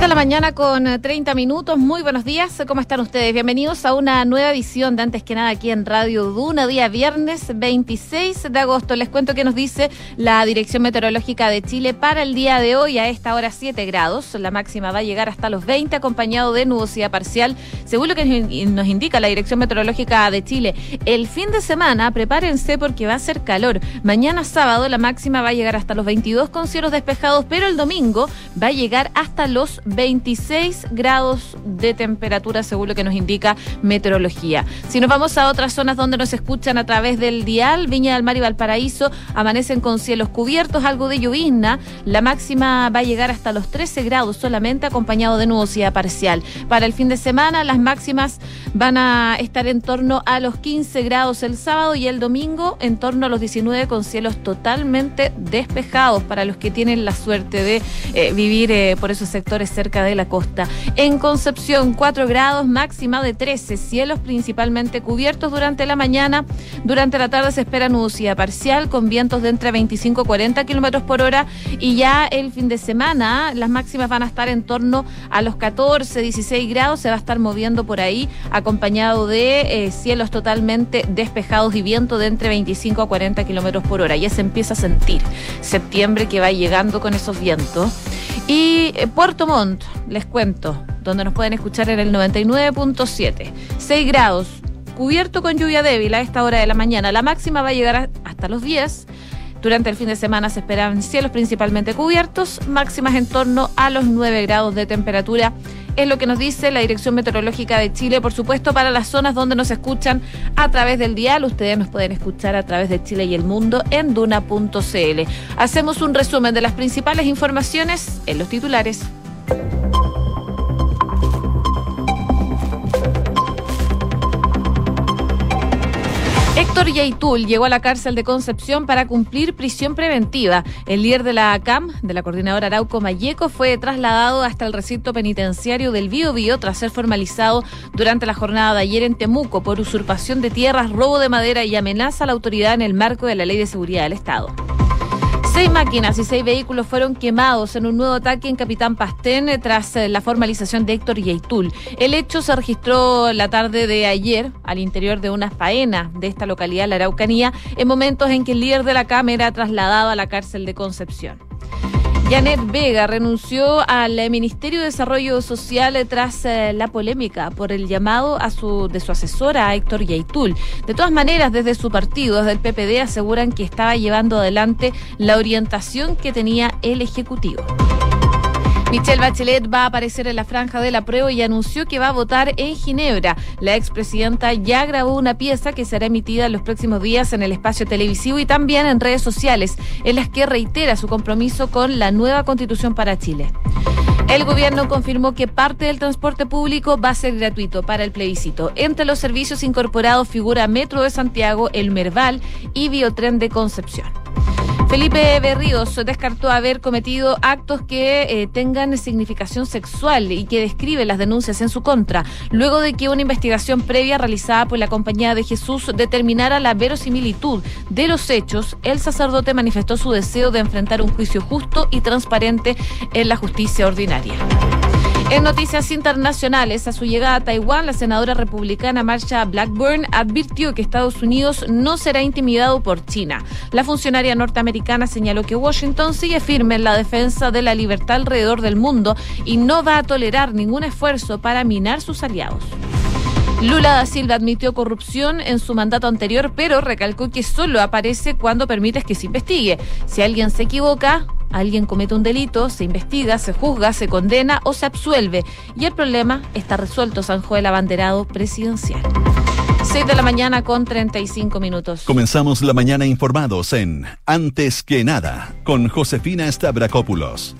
6 de la mañana con 30 minutos. Muy buenos días. ¿Cómo están ustedes? Bienvenidos a una nueva edición de Antes que nada aquí en Radio Duna, día viernes 26 de agosto. Les cuento qué nos dice la Dirección Meteorológica de Chile para el día de hoy a esta hora 7 grados. La máxima va a llegar hasta los 20 acompañado de nubosidad parcial. Según lo que nos indica la Dirección Meteorológica de Chile, el fin de semana prepárense porque va a ser calor. Mañana sábado la máxima va a llegar hasta los 22 con cielos despejados, pero el domingo va a llegar hasta los 26 grados de temperatura, según lo que nos indica meteorología. Si nos vamos a otras zonas donde nos escuchan a través del dial, Viña del Mar y Valparaíso amanecen con cielos cubiertos, algo de llovizna. La máxima va a llegar hasta los 13 grados solamente, acompañado de nubosidad parcial. Para el fin de semana, las máximas van a estar en torno a los 15 grados el sábado y el domingo en torno a los 19 con cielos totalmente despejados para los que tienen la suerte de eh, vivir eh, por esos sectores cerca de la costa. En Concepción, 4 grados, máxima de 13, cielos principalmente cubiertos durante la mañana. Durante la tarde se espera nubosidad parcial con vientos de entre 25 y 40 kilómetros por hora. Y ya el fin de semana, las máximas van a estar en torno a los 14, 16 grados. Se va a estar moviendo por ahí, acompañado de eh, cielos totalmente despejados y viento de entre 25 a 40 kilómetros por hora. Ya se empieza a sentir septiembre que va llegando con esos vientos. Y eh, Puerto Montt, les cuento, donde nos pueden escuchar en el 99.7. 6 grados, cubierto con lluvia débil a esta hora de la mañana. La máxima va a llegar hasta los 10. Durante el fin de semana se esperan cielos principalmente cubiertos, máximas en torno a los 9 grados de temperatura es lo que nos dice la Dirección Meteorológica de Chile, por supuesto, para las zonas donde nos escuchan a través del dial. Ustedes nos pueden escuchar a través de Chile y el mundo en duna.cl. Hacemos un resumen de las principales informaciones en los titulares. Héctor Yaitul llegó a la cárcel de Concepción para cumplir prisión preventiva. El líder de la CAM, de la coordinadora Arauco Mayeco, fue trasladado hasta el recinto penitenciario del Bío tras ser formalizado durante la jornada de ayer en Temuco por usurpación de tierras, robo de madera y amenaza a la autoridad en el marco de la Ley de Seguridad del Estado. Seis máquinas y seis vehículos fueron quemados en un nuevo ataque en Capitán Pastén eh, tras eh, la formalización de Héctor Yeitul. El hecho se registró la tarde de ayer al interior de unas faenas de esta localidad, la Araucanía, en momentos en que el líder de la Cámara era trasladado a la cárcel de Concepción. Janet Vega renunció al Ministerio de Desarrollo Social tras eh, la polémica por el llamado a su, de su asesora Héctor Yaitul. De todas maneras, desde su partido, desde el PPD, aseguran que estaba llevando adelante la orientación que tenía el Ejecutivo. Michelle Bachelet va a aparecer en la franja de la prueba y anunció que va a votar en Ginebra. La expresidenta ya grabó una pieza que será emitida en los próximos días en el espacio televisivo y también en redes sociales, en las que reitera su compromiso con la nueva constitución para Chile. El gobierno confirmó que parte del transporte público va a ser gratuito para el plebiscito. Entre los servicios incorporados figura Metro de Santiago, el Merval y Biotren de Concepción. Felipe Berríos descartó haber cometido actos que eh, tengan significación sexual y que describe las denuncias en su contra, luego de que una investigación previa realizada por la Compañía de Jesús determinara la verosimilitud de los hechos, el sacerdote manifestó su deseo de enfrentar un juicio justo y transparente en la justicia ordinaria. En noticias internacionales, a su llegada a Taiwán, la senadora republicana Marsha Blackburn advirtió que Estados Unidos no será intimidado por China. La funcionaria norteamericana señaló que Washington sigue firme en la defensa de la libertad alrededor del mundo y no va a tolerar ningún esfuerzo para minar sus aliados. Lula da Silva admitió corrupción en su mandato anterior, pero recalcó que solo aparece cuando permites que se investigue. Si alguien se equivoca, alguien comete un delito, se investiga, se juzga, se condena o se absuelve. Y el problema está resuelto, zanjó el abanderado presidencial. 6 de la mañana con 35 minutos. Comenzamos la mañana informados en Antes que nada con Josefina Stavrakopoulos.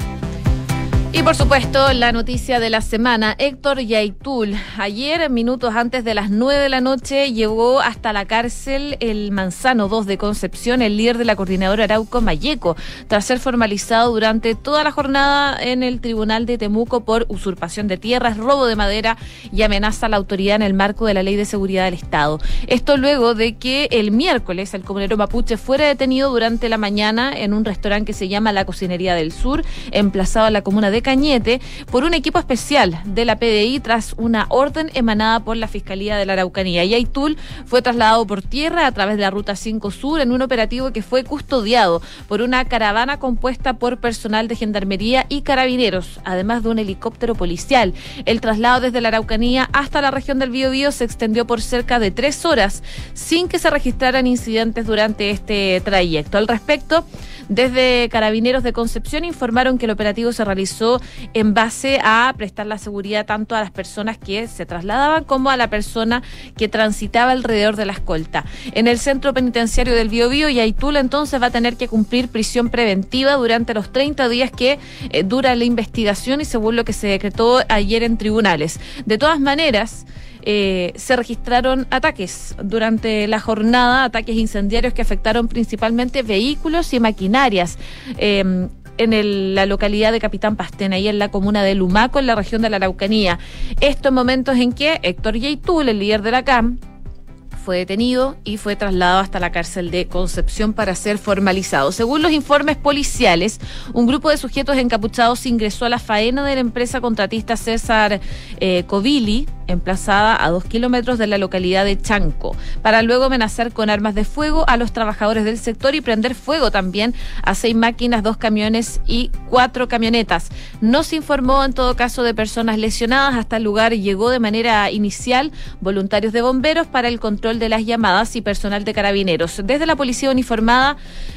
Y por supuesto, la noticia de la semana, Héctor Yaitul. Ayer, minutos antes de las 9 de la noche, llegó hasta la cárcel el Manzano 2 de Concepción, el líder de la coordinadora Arauco Mayeco, tras ser formalizado durante toda la jornada en el Tribunal de Temuco por usurpación de tierras, robo de madera y amenaza a la autoridad en el marco de la Ley de Seguridad del Estado. Esto luego de que el miércoles el comunero mapuche fuera detenido durante la mañana en un restaurante que se llama La Cocinería del Sur, emplazado en la comuna de Cañete por un equipo especial de la PDI tras una orden emanada por la Fiscalía de la Araucanía. Y Aitul fue trasladado por tierra a través de la Ruta 5 Sur en un operativo que fue custodiado por una caravana compuesta por personal de gendarmería y carabineros, además de un helicóptero policial. El traslado desde la Araucanía hasta la región del Biobío se extendió por cerca de tres horas sin que se registraran incidentes durante este trayecto. Al respecto, desde Carabineros de Concepción informaron que el operativo se realizó en base a prestar la seguridad tanto a las personas que se trasladaban como a la persona que transitaba alrededor de la escolta. En el centro penitenciario del Biobío, Yaitula entonces va a tener que cumplir prisión preventiva durante los 30 días que eh, dura la investigación y según lo que se decretó ayer en tribunales. De todas maneras, eh, se registraron ataques durante la jornada, ataques incendiarios que afectaron principalmente vehículos y maquinarias. Eh, en la localidad de Capitán Pastena, ahí en la comuna de Lumaco, en la región de la Araucanía. Esto en momentos en que Héctor Yaitul, el líder de la CAM, fue detenido y fue trasladado hasta la cárcel de Concepción para ser formalizado. Según los informes policiales, un grupo de sujetos encapuchados ingresó a la faena de la empresa contratista César eh, Covili, emplazada a dos kilómetros de la localidad de Chanco, para luego amenazar con armas de fuego a los trabajadores del sector y prender fuego también a seis máquinas, dos camiones y cuatro camionetas. No se informó en todo caso de personas lesionadas. Hasta el lugar llegó de manera inicial voluntarios de bomberos para el control de las llamadas y personal de carabineros. Desde la policía uniformada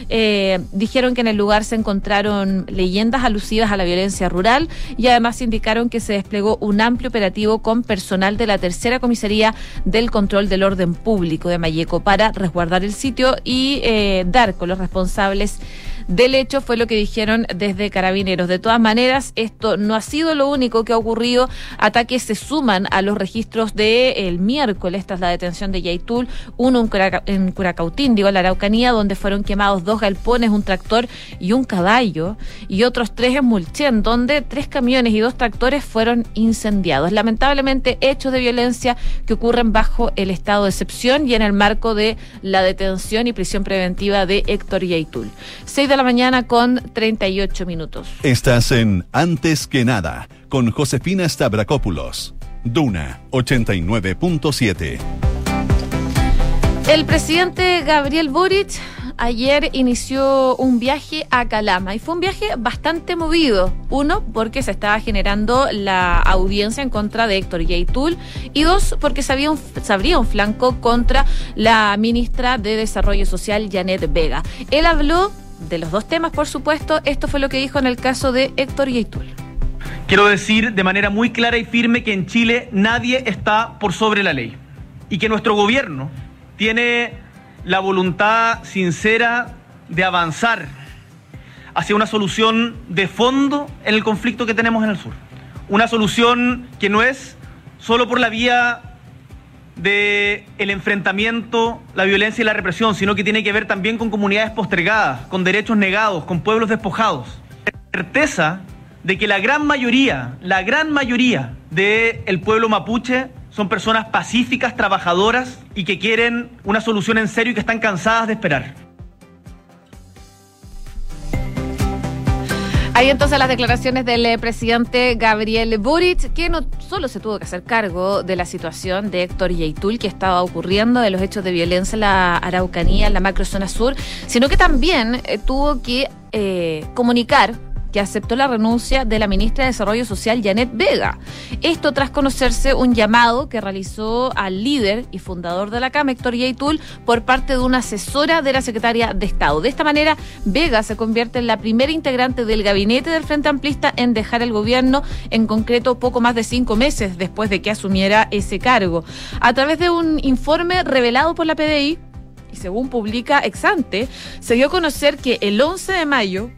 eh, dijeron que en el lugar se encontraron leyendas alusivas a la violencia rural y además indicaron que se desplegó un amplio operativo con personal de la tercera comisaría del control del orden público de Mayeco para resguardar el sitio y eh, dar con los responsables del hecho, fue lo que dijeron desde Carabineros. De todas maneras, esto no ha sido lo único que ha ocurrido. Ataques se suman a los registros del el miércoles, esta es la detención de Yaitul, uno en, Curacautín, digo, en la Araucanía, donde fueron quemados dos galpones, un tractor y un caballo, y otros tres en Mulchen, donde tres camiones y dos tractores fueron incendiados. Lamentablemente, hechos de violencia que ocurren bajo el estado de excepción y en el marco de la detención y prisión preventiva de Héctor Yaitul de la mañana con 38 minutos. Estás en Antes que nada con Josefina Stavrakopoulos. Duna 89.7. El presidente Gabriel Boric ayer inició un viaje a Calama y fue un viaje bastante movido. Uno, porque se estaba generando la audiencia en contra de Héctor Yaitul y dos, porque se, un, se abría un flanco contra la ministra de Desarrollo Social, Janet Vega. Él habló de los dos temas, por supuesto, esto fue lo que dijo en el caso de Héctor Yaitul. Quiero decir de manera muy clara y firme que en Chile nadie está por sobre la ley y que nuestro gobierno tiene la voluntad sincera de avanzar hacia una solución de fondo en el conflicto que tenemos en el sur. Una solución que no es solo por la vía de el enfrentamiento, la violencia y la represión, sino que tiene que ver también con comunidades postergadas, con derechos negados, con pueblos despojados. Certeza de que la gran mayoría, la gran mayoría del pueblo mapuche son personas pacíficas, trabajadoras y que quieren una solución en serio y que están cansadas de esperar. Hay entonces las declaraciones del eh, presidente Gabriel Boric, que no solo se tuvo que hacer cargo de la situación de Héctor Yaitul que estaba ocurriendo, de los hechos de violencia en la Araucanía, en la macrozona sur, sino que también eh, tuvo que eh, comunicar que aceptó la renuncia de la ministra de Desarrollo Social, Janet Vega. Esto tras conocerse un llamado que realizó al líder y fundador de la CAM, Héctor Yaitul, por parte de una asesora de la secretaria de Estado. De esta manera, Vega se convierte en la primera integrante del gabinete del Frente Amplista en dejar el gobierno, en concreto poco más de cinco meses después de que asumiera ese cargo. A través de un informe revelado por la PDI, y según publica Exante, se dio a conocer que el 11 de mayo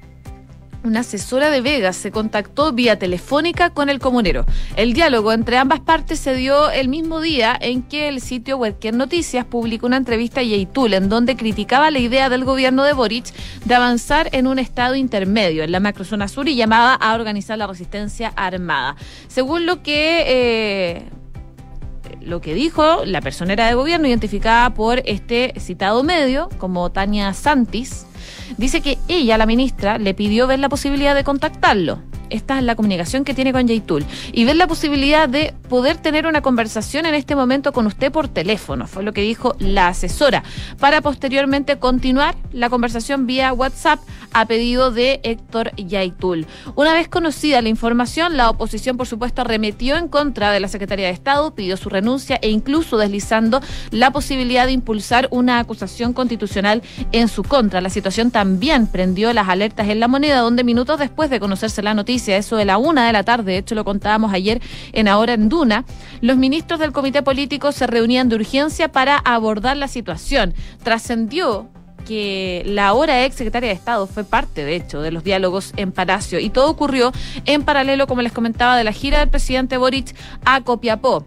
una asesora de Vegas se contactó vía telefónica con el comunero. El diálogo entre ambas partes se dio el mismo día en que el sitio Cualquier Noticias publicó una entrevista a Yeitul en donde criticaba la idea del gobierno de Boric de avanzar en un estado intermedio en la macrozona sur y llamaba a organizar la resistencia armada. Según lo que... Eh, lo que dijo la personera de gobierno identificada por este citado medio como Tania Santis, dice que ella, la ministra, le pidió ver la posibilidad de contactarlo. esta es la comunicación que tiene con Yaitul. Y ver la posibilidad de poder tener una conversación en este momento con usted por teléfono, fue lo que dijo la asesora, para posteriormente continuar la conversación vía WhatsApp a pedido de Héctor Yaitul. Una vez conocida la información, la oposición, por supuesto, arremetió en contra de la Secretaría de Estado, pidió su renuncia e incluso deslizando la posibilidad de impulsar una acusación constitucional en su contra. La situación también prendió las alertas en la moneda, donde minutos después de conocerse la noticia, eso de la una de la tarde, de hecho lo contábamos ayer en Ahora en Duna, los ministros del comité político se reunían de urgencia para abordar la situación. Trascendió que la ahora ex secretaria de Estado fue parte, de hecho, de los diálogos en Palacio y todo ocurrió en paralelo, como les comentaba, de la gira del presidente Boric a Copiapó.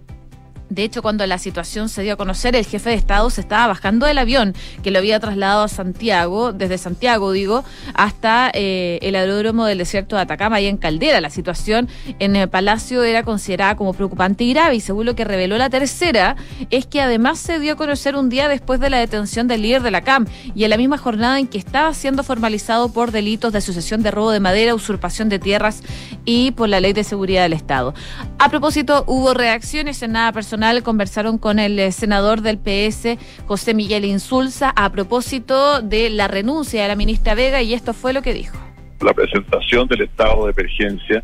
De hecho, cuando la situación se dio a conocer, el jefe de Estado se estaba bajando del avión que lo había trasladado a Santiago, desde Santiago, digo, hasta eh, el aeródromo del desierto de Atacama, y en Caldera. La situación en el Palacio era considerada como preocupante y grave, y según lo que reveló la tercera, es que además se dio a conocer un día después de la detención del líder de la CAM, y en la misma jornada en que estaba siendo formalizado por delitos de asociación de robo de madera, usurpación de tierras y por la ley de seguridad del Estado. A propósito, hubo reacciones en nada personal conversaron con el eh, senador del PS, José Miguel Insulza, a propósito de la renuncia de la ministra Vega y esto fue lo que dijo. La presentación del estado de emergencia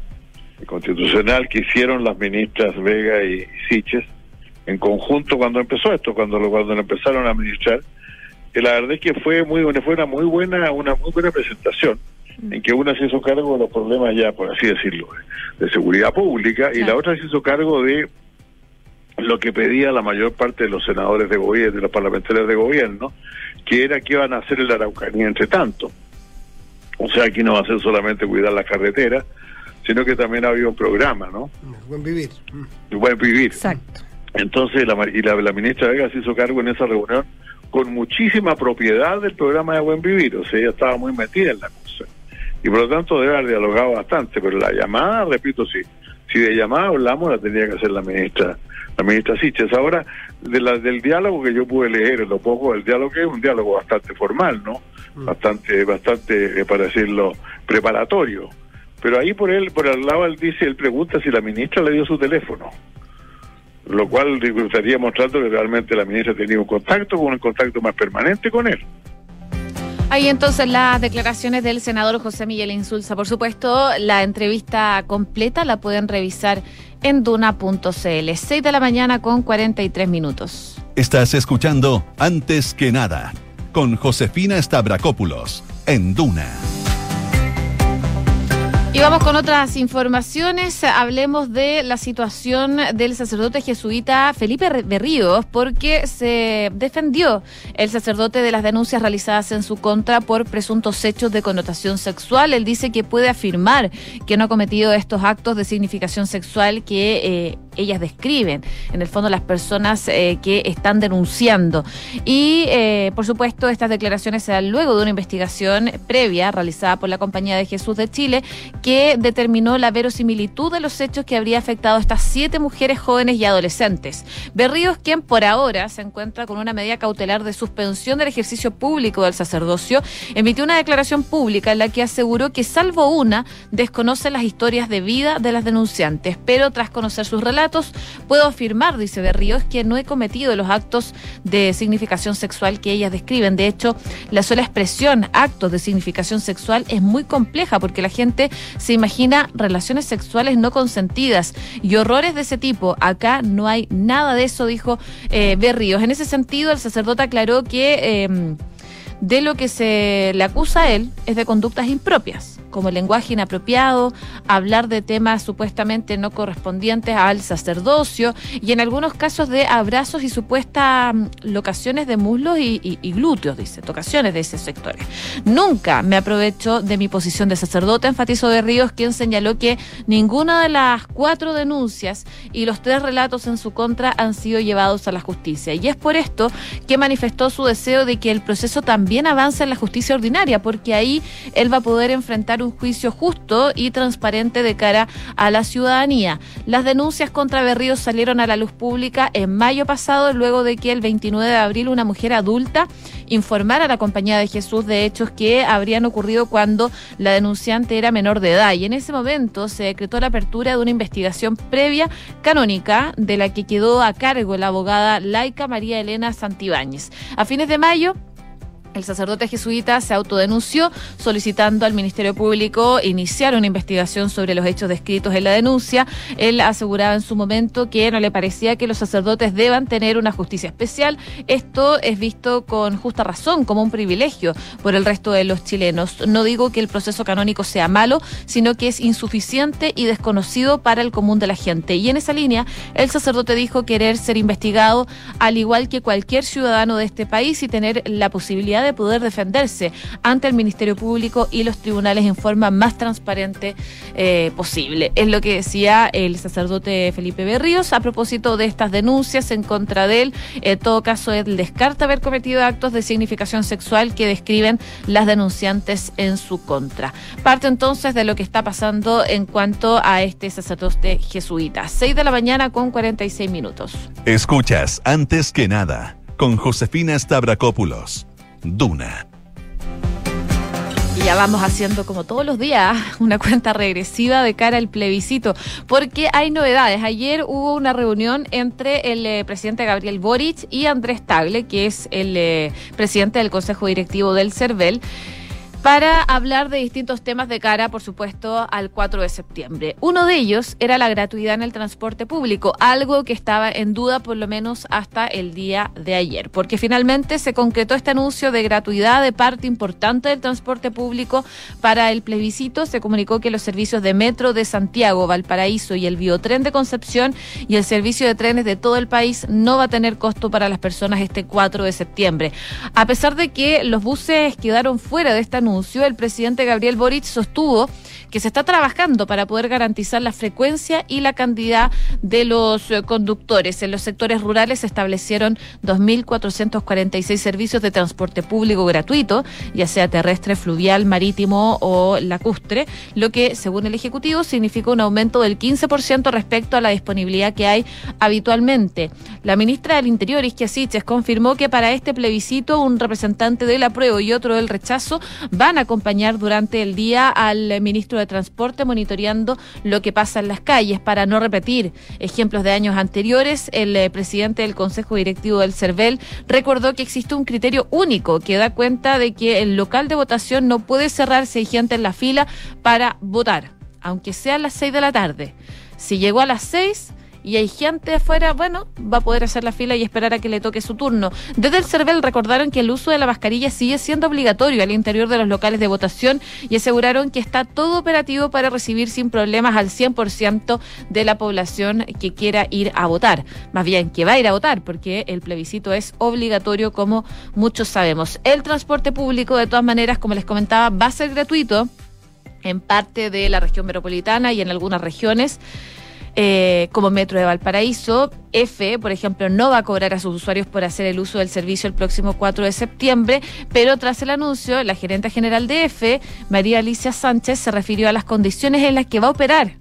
constitucional que hicieron las ministras Vega y Siches en conjunto cuando empezó esto, cuando lo, cuando lo empezaron a administrar, que la verdad es que fue muy fue una muy buena una muy buena presentación en que una se hizo cargo de los problemas ya por así decirlo de seguridad pública y la otra se hizo cargo de lo que pedía la mayor parte de los senadores de gobierno, de los parlamentarios de gobierno, que era que iban a hacer el Araucanía entre tanto. O sea, aquí no va a ser solamente cuidar la carretera, sino que también había un programa, ¿no? Buen vivir. Buen vivir. Exacto. Entonces, la, y la, ministra Vega se hizo cargo en esa reunión con muchísima propiedad del programa de Buen Vivir, o sea, ella estaba muy metida en la cosa. Y por lo tanto debe haber dialogado bastante, pero la llamada, repito, sí, si de llamada hablamos, la tenía que hacer la ministra la ministra Siches. Ahora, de la, del diálogo que yo pude leer, lo poco el diálogo es un diálogo bastante formal, ¿no? Mm. Bastante, bastante, eh, para decirlo, preparatorio. Pero ahí por él, por el lado, él dice, él pregunta si la ministra le dio su teléfono. Lo cual estaría mostrando que realmente la ministra tenía un contacto, con un contacto más permanente con él. Ahí entonces las declaraciones del senador José Miguel Insulza. Por supuesto, la entrevista completa la pueden revisar en duna.cl. 6 de la mañana con 43 minutos. Estás escuchando Antes que nada con Josefina Stavrakopoulos en Duna. Y vamos con otras informaciones. Hablemos de la situación del sacerdote jesuita Felipe Berríos, porque se defendió el sacerdote de las denuncias realizadas en su contra por presuntos hechos de connotación sexual. Él dice que puede afirmar que no ha cometido estos actos de significación sexual que eh, ellas describen, en el fondo las personas eh, que están denunciando. Y, eh, por supuesto, estas declaraciones se dan luego de una investigación previa realizada por la Compañía de Jesús de Chile que determinó la verosimilitud de los hechos que habría afectado a estas siete mujeres jóvenes y adolescentes. Berríos, quien por ahora se encuentra con una medida cautelar de suspensión del ejercicio público del sacerdocio, emitió una declaración pública en la que aseguró que, salvo una, desconoce las historias de vida de las denunciantes, pero tras conocer sus relatos, puedo afirmar, dice Berríos, que no he cometido los actos de significación sexual que ellas describen. De hecho, la sola expresión actos de significación sexual es muy compleja porque la gente se imagina relaciones sexuales no consentidas y horrores de ese tipo. Acá no hay nada de eso, dijo eh, Berríos. En ese sentido, el sacerdote aclaró que eh, de lo que se le acusa a él es de conductas impropias como lenguaje inapropiado, hablar de temas supuestamente no correspondientes al sacerdocio y en algunos casos de abrazos y supuestas mm, locaciones de muslos y, glúteos, dice, tocaciones de esos sectores. Nunca me aprovecho de mi posición de sacerdote, enfatizó de Ríos, quien señaló que ninguna de las cuatro denuncias y los tres relatos en su contra han sido llevados a la justicia. Y es por esto que manifestó su deseo de que el proceso también también avanza en la justicia ordinaria, porque ahí él va a poder enfrentar un juicio justo y transparente de cara a la ciudadanía. Las denuncias contra Berríos salieron a la luz pública en mayo pasado, luego de que el 29 de abril una mujer adulta informara a la Compañía de Jesús de hechos que habrían ocurrido cuando la denunciante era menor de edad. Y en ese momento se decretó la apertura de una investigación previa canónica de la que quedó a cargo la abogada laica María Elena Santibáñez. A fines de mayo, el sacerdote jesuita se autodenunció solicitando al Ministerio Público iniciar una investigación sobre los hechos descritos en la denuncia. Él aseguraba en su momento que no le parecía que los sacerdotes deban tener una justicia especial. Esto es visto con justa razón como un privilegio por el resto de los chilenos. No digo que el proceso canónico sea malo, sino que es insuficiente y desconocido para el común de la gente. Y en esa línea, el sacerdote dijo querer ser investigado al igual que cualquier ciudadano de este país y tener la posibilidad de poder defenderse ante el Ministerio Público y los tribunales en forma más transparente eh, posible. Es lo que decía el sacerdote Felipe Berríos a propósito de estas denuncias en contra de él. En todo caso, él descarta haber cometido actos de significación sexual que describen las denunciantes en su contra. Parte entonces de lo que está pasando en cuanto a este sacerdote jesuita. 6 de la mañana con 46 minutos. Escuchas antes que nada con Josefina Stavrakopoulos. Duna. Ya vamos haciendo como todos los días una cuenta regresiva de cara al plebiscito, porque hay novedades. Ayer hubo una reunión entre el eh, presidente Gabriel Boric y Andrés Tagle, que es el eh, presidente del Consejo Directivo del CERVEL para hablar de distintos temas de cara, por supuesto, al 4 de septiembre. Uno de ellos era la gratuidad en el transporte público, algo que estaba en duda por lo menos hasta el día de ayer, porque finalmente se concretó este anuncio de gratuidad de parte importante del transporte público para el plebiscito. Se comunicó que los servicios de metro de Santiago, Valparaíso y el biotren de Concepción y el servicio de trenes de todo el país no va a tener costo para las personas este 4 de septiembre. A pesar de que los buses quedaron fuera de este anuncio, el presidente Gabriel Boric sostuvo que se está trabajando para poder garantizar la frecuencia y la cantidad de los eh, conductores. En los sectores rurales se establecieron 2.446 servicios de transporte público gratuito, ya sea terrestre, fluvial, marítimo o lacustre, lo que, según el Ejecutivo, significa un aumento del 15% respecto a la disponibilidad que hay habitualmente. La ministra del Interior, Isquia Siches, confirmó que para este plebiscito un representante del apruebo y otro del rechazo van a acompañar durante el día al ministro de Transporte monitoreando lo que pasa en las calles para no repetir ejemplos de años anteriores. El eh, presidente del Consejo Directivo del CERVEL recordó que existe un criterio único que da cuenta de que el local de votación no puede cerrarse hay gente en la fila para votar, aunque sea a las seis de la tarde. Si llegó a las seis y hay gente afuera, bueno, va a poder hacer la fila y esperar a que le toque su turno. Desde el CERVEL recordaron que el uso de la mascarilla sigue siendo obligatorio al interior de los locales de votación y aseguraron que está todo operativo para recibir sin problemas al 100% de la población que quiera ir a votar. Más bien, que va a ir a votar, porque el plebiscito es obligatorio, como muchos sabemos. El transporte público, de todas maneras, como les comentaba, va a ser gratuito en parte de la región metropolitana y en algunas regiones. Eh, como Metro de Valparaíso. F, por ejemplo, no va a cobrar a sus usuarios por hacer el uso del servicio el próximo 4 de septiembre, pero tras el anuncio, la gerente general de F, María Alicia Sánchez, se refirió a las condiciones en las que va a operar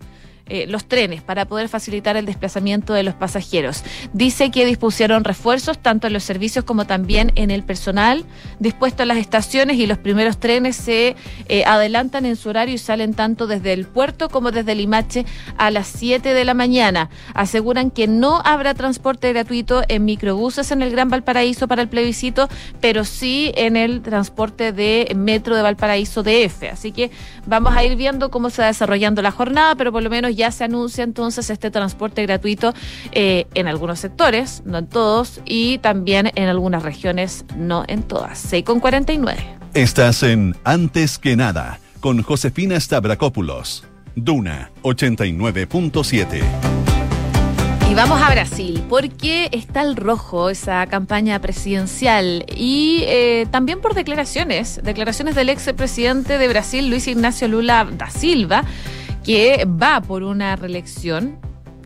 eh, los trenes para poder facilitar el desplazamiento de los pasajeros. Dice que dispusieron refuerzos tanto en los servicios como también en el personal dispuesto a las estaciones y los primeros trenes se eh, adelantan en su horario y salen tanto desde el puerto como desde Limache a las 7 de la mañana. Aseguran que no habrá transporte gratuito en microbuses en el Gran Valparaíso para el plebiscito, pero sí en el transporte de metro de Valparaíso DF. Así que vamos a ir viendo cómo se va desarrollando la jornada, pero por lo menos ya se anuncia entonces este transporte gratuito eh, en algunos sectores, no en todos, y también en algunas regiones, no en todas. 6 con 49. Estás en Antes que nada con Josefina Stavrakopoulos. Duna 89.7. Y vamos a Brasil, porque está el rojo esa campaña presidencial y eh, también por declaraciones, declaraciones del ex presidente de Brasil, Luis Ignacio Lula da Silva, que va por una reelección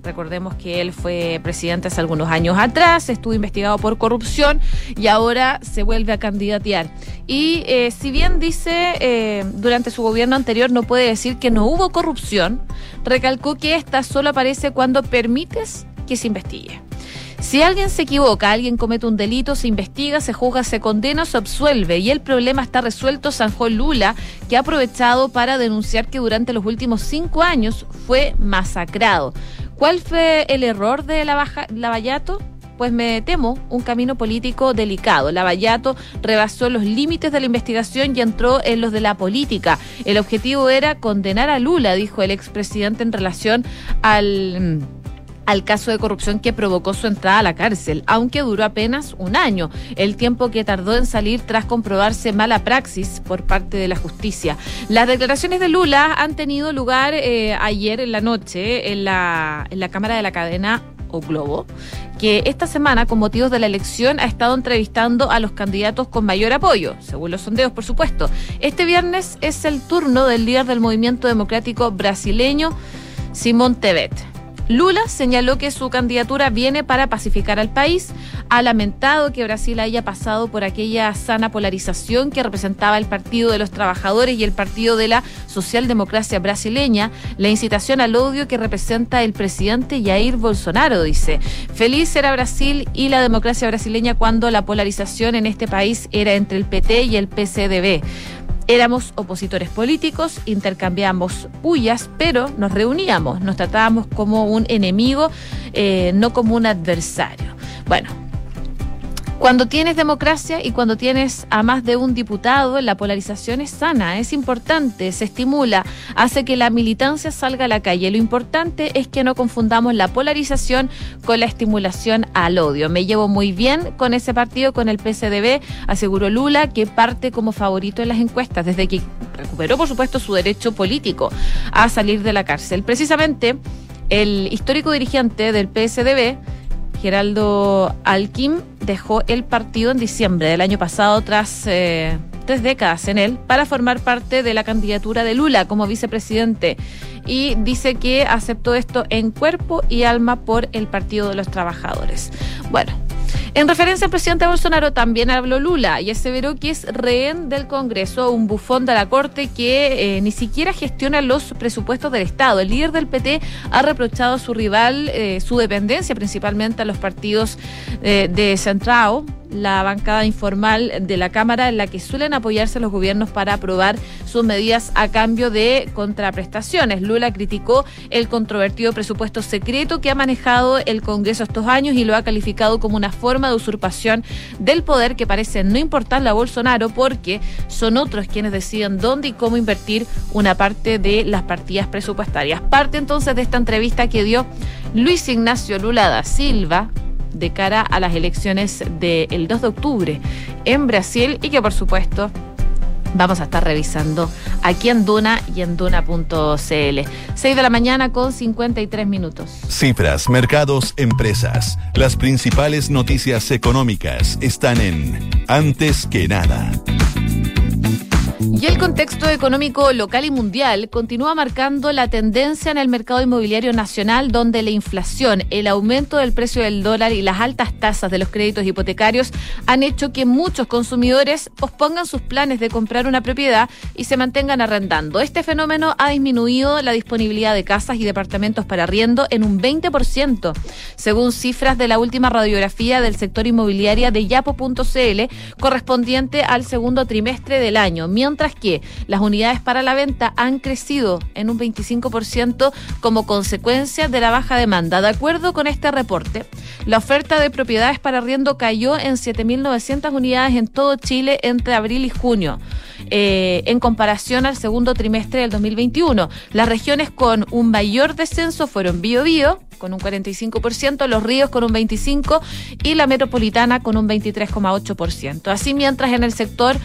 Recordemos que él fue presidente hace algunos años atrás, estuvo investigado por corrupción y ahora se vuelve a candidatear. Y eh, si bien dice eh, durante su gobierno anterior no puede decir que no hubo corrupción, recalcó que esta solo aparece cuando permites que se investigue. Si alguien se equivoca, alguien comete un delito, se investiga, se juzga, se condena, se absuelve y el problema está resuelto, Sanjo Lula, que ha aprovechado para denunciar que durante los últimos cinco años fue masacrado. ¿Cuál fue el error de Lavallato? pues me temo un camino político delicado. Lavallato rebasó los límites de la investigación y entró en los de la política. El objetivo era condenar a Lula, dijo el expresidente en relación al al caso de corrupción que provocó su entrada a la cárcel, aunque duró apenas un año, el tiempo que tardó en salir tras comprobarse mala praxis por parte de la justicia. Las declaraciones de Lula han tenido lugar eh, ayer en la noche en la, en la Cámara de la Cadena o Globo, que esta semana, con motivos de la elección, ha estado entrevistando a los candidatos con mayor apoyo, según los sondeos, por supuesto. Este viernes es el turno del líder del movimiento democrático brasileño, Simón Tebet. Lula señaló que su candidatura viene para pacificar al país, ha lamentado que Brasil haya pasado por aquella sana polarización que representaba el Partido de los Trabajadores y el Partido de la Socialdemocracia brasileña, la incitación al odio que representa el presidente Jair Bolsonaro, dice. Feliz era Brasil y la democracia brasileña cuando la polarización en este país era entre el PT y el PCDB. Éramos opositores políticos, intercambiamos pullas, pero nos reuníamos, nos tratábamos como un enemigo, eh, no como un adversario. Bueno, cuando tienes democracia y cuando tienes a más de un diputado, la polarización es sana, es importante, se estimula, hace que la militancia salga a la calle. Lo importante es que no confundamos la polarización con la estimulación al odio. Me llevo muy bien con ese partido, con el PSDB, aseguró Lula, que parte como favorito en las encuestas, desde que recuperó, por supuesto, su derecho político a salir de la cárcel. Precisamente, el histórico dirigente del PSDB, Geraldo Alquim dejó el partido en diciembre del año pasado tras eh, tres décadas en él para formar parte de la candidatura de Lula como vicepresidente y dice que aceptó esto en cuerpo y alma por el Partido de los Trabajadores. Bueno, en referencia al presidente Bolsonaro también habló Lula y aseveró que es rehén del Congreso, un bufón de la Corte que eh, ni siquiera gestiona los presupuestos del Estado. El líder del PT ha reprochado a su rival eh, su dependencia principalmente a los partidos eh, de Centrao, la bancada informal de la Cámara en la que suelen apoyarse los gobiernos para aprobar sus medidas a cambio de contraprestaciones. Lula criticó el controvertido presupuesto secreto que ha manejado el Congreso estos años y lo ha calificado como una forma de usurpación del poder que parece no importarle a Bolsonaro porque son otros quienes deciden dónde y cómo invertir una parte de las partidas presupuestarias. Parte entonces de esta entrevista que dio Luis Ignacio Lula da Silva de cara a las elecciones del 2 de octubre en Brasil y que por supuesto vamos a estar revisando aquí en Duna y en Duna.cl. 6 de la mañana con 53 minutos. Cifras, mercados, empresas. Las principales noticias económicas están en Antes que nada. Y el contexto económico local y mundial continúa marcando la tendencia en el mercado inmobiliario nacional, donde la inflación, el aumento del precio del dólar y las altas tasas de los créditos hipotecarios han hecho que muchos consumidores pospongan sus planes de comprar una propiedad y se mantengan arrendando. Este fenómeno ha disminuido la disponibilidad de casas y departamentos para arriendo en un 20%, según cifras de la última radiografía del sector inmobiliario de yapo.cl, correspondiente al segundo trimestre del año mientras que las unidades para la venta han crecido en un 25% como consecuencia de la baja demanda. De acuerdo con este reporte, la oferta de propiedades para arriendo cayó en 7.900 unidades en todo Chile entre abril y junio. Eh, en comparación al segundo trimestre del 2021. Las regiones con un mayor descenso fueron Biobío, con un 45%, Los Ríos con un 25% y la Metropolitana con un 23,8%. Así mientras en el sector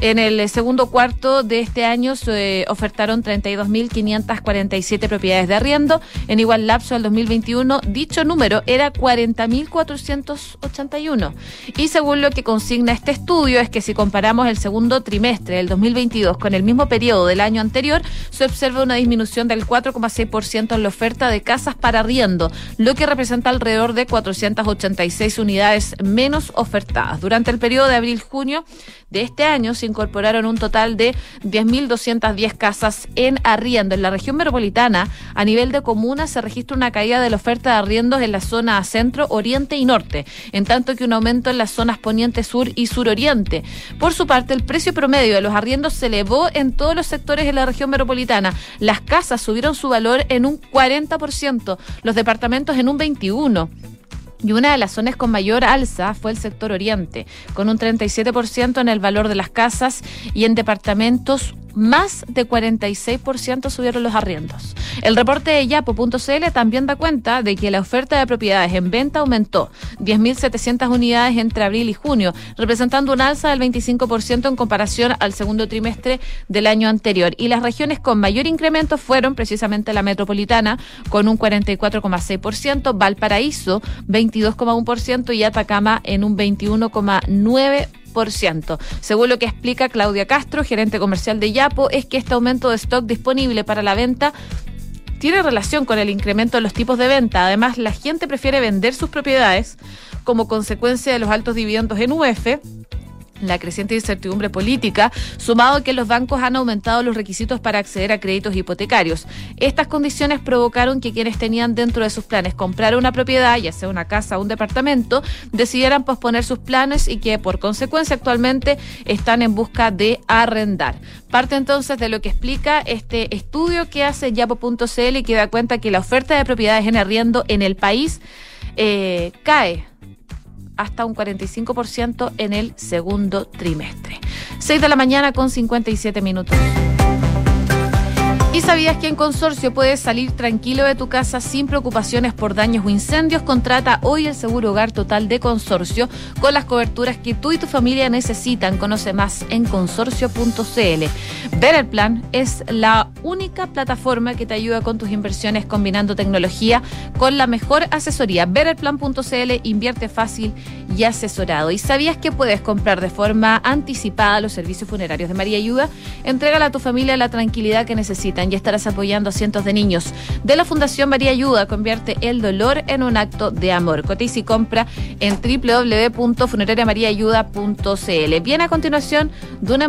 en el segundo cuarto de este año se ofertaron 32.547 propiedades de arriendo. En igual lapso del 2021, dicho número era 40.481. Y según lo que consigna este estudio, es que si comparamos el segundo trimestre del 2022 con el mismo periodo del año anterior, se observa una disminución del 4,6% en la oferta de casas para arriendo, lo que representa alrededor de 486 unidades menos ofertadas. Durante el periodo de abril-junio de este año se incorporaron un total de 10.210 casas en arriendo. En la región metropolitana, a nivel de comuna, se registra una caída de la oferta de arriendos en la zona centro, oriente y norte, en tanto que un aumento en las zonas poniente, sur y suroriente. Por su parte, el precio promedio de los arriendos se elevó en todos los sectores de la región metropolitana. Las casas subieron su valor en un 40%, los departamentos en un 21%. Y una de las zonas con mayor alza fue el sector oriente, con un 37% en el valor de las casas y en departamentos más de 46% subieron los arriendos. El reporte de Yapo.cl también da cuenta de que la oferta de propiedades en venta aumentó 10.700 unidades entre abril y junio, representando un alza del 25% en comparación al segundo trimestre del año anterior. Y las regiones con mayor incremento fueron precisamente la metropolitana, con un 44,6%, Valparaíso 22,1% y Atacama en un 21,9%. Según lo que explica Claudia Castro, gerente comercial de Yapo, es que este aumento de stock disponible para la venta tiene relación con el incremento de los tipos de venta. Además, la gente prefiere vender sus propiedades como consecuencia de los altos dividendos en UF la creciente incertidumbre política, sumado a que los bancos han aumentado los requisitos para acceder a créditos hipotecarios. Estas condiciones provocaron que quienes tenían dentro de sus planes comprar una propiedad, ya sea una casa o un departamento, decidieran posponer sus planes y que por consecuencia actualmente están en busca de arrendar. Parte entonces de lo que explica este estudio que hace Yapo.cl y que da cuenta que la oferta de propiedades en arriendo en el país eh, cae hasta un 45% en el segundo trimestre. 6 de la mañana con 57 minutos. ¿Y sabías que en Consorcio puedes salir tranquilo de tu casa sin preocupaciones por daños o incendios? Contrata hoy el seguro hogar total de Consorcio con las coberturas que tú y tu familia necesitan. Conoce más en consorcio.cl. Ver el plan es la única plataforma que te ayuda con tus inversiones combinando tecnología con la mejor asesoría. Verelplan.cl invierte fácil y asesorado. ¿Y sabías que puedes comprar de forma anticipada los servicios funerarios de María Ayuda? Entrégale a tu familia la tranquilidad que necesitan y estarás apoyando a cientos de niños. De la Fundación María Ayuda, convierte el dolor en un acto de amor. Cotiza y compra en www.funerariamariaayuda.cl. Viene a continuación de una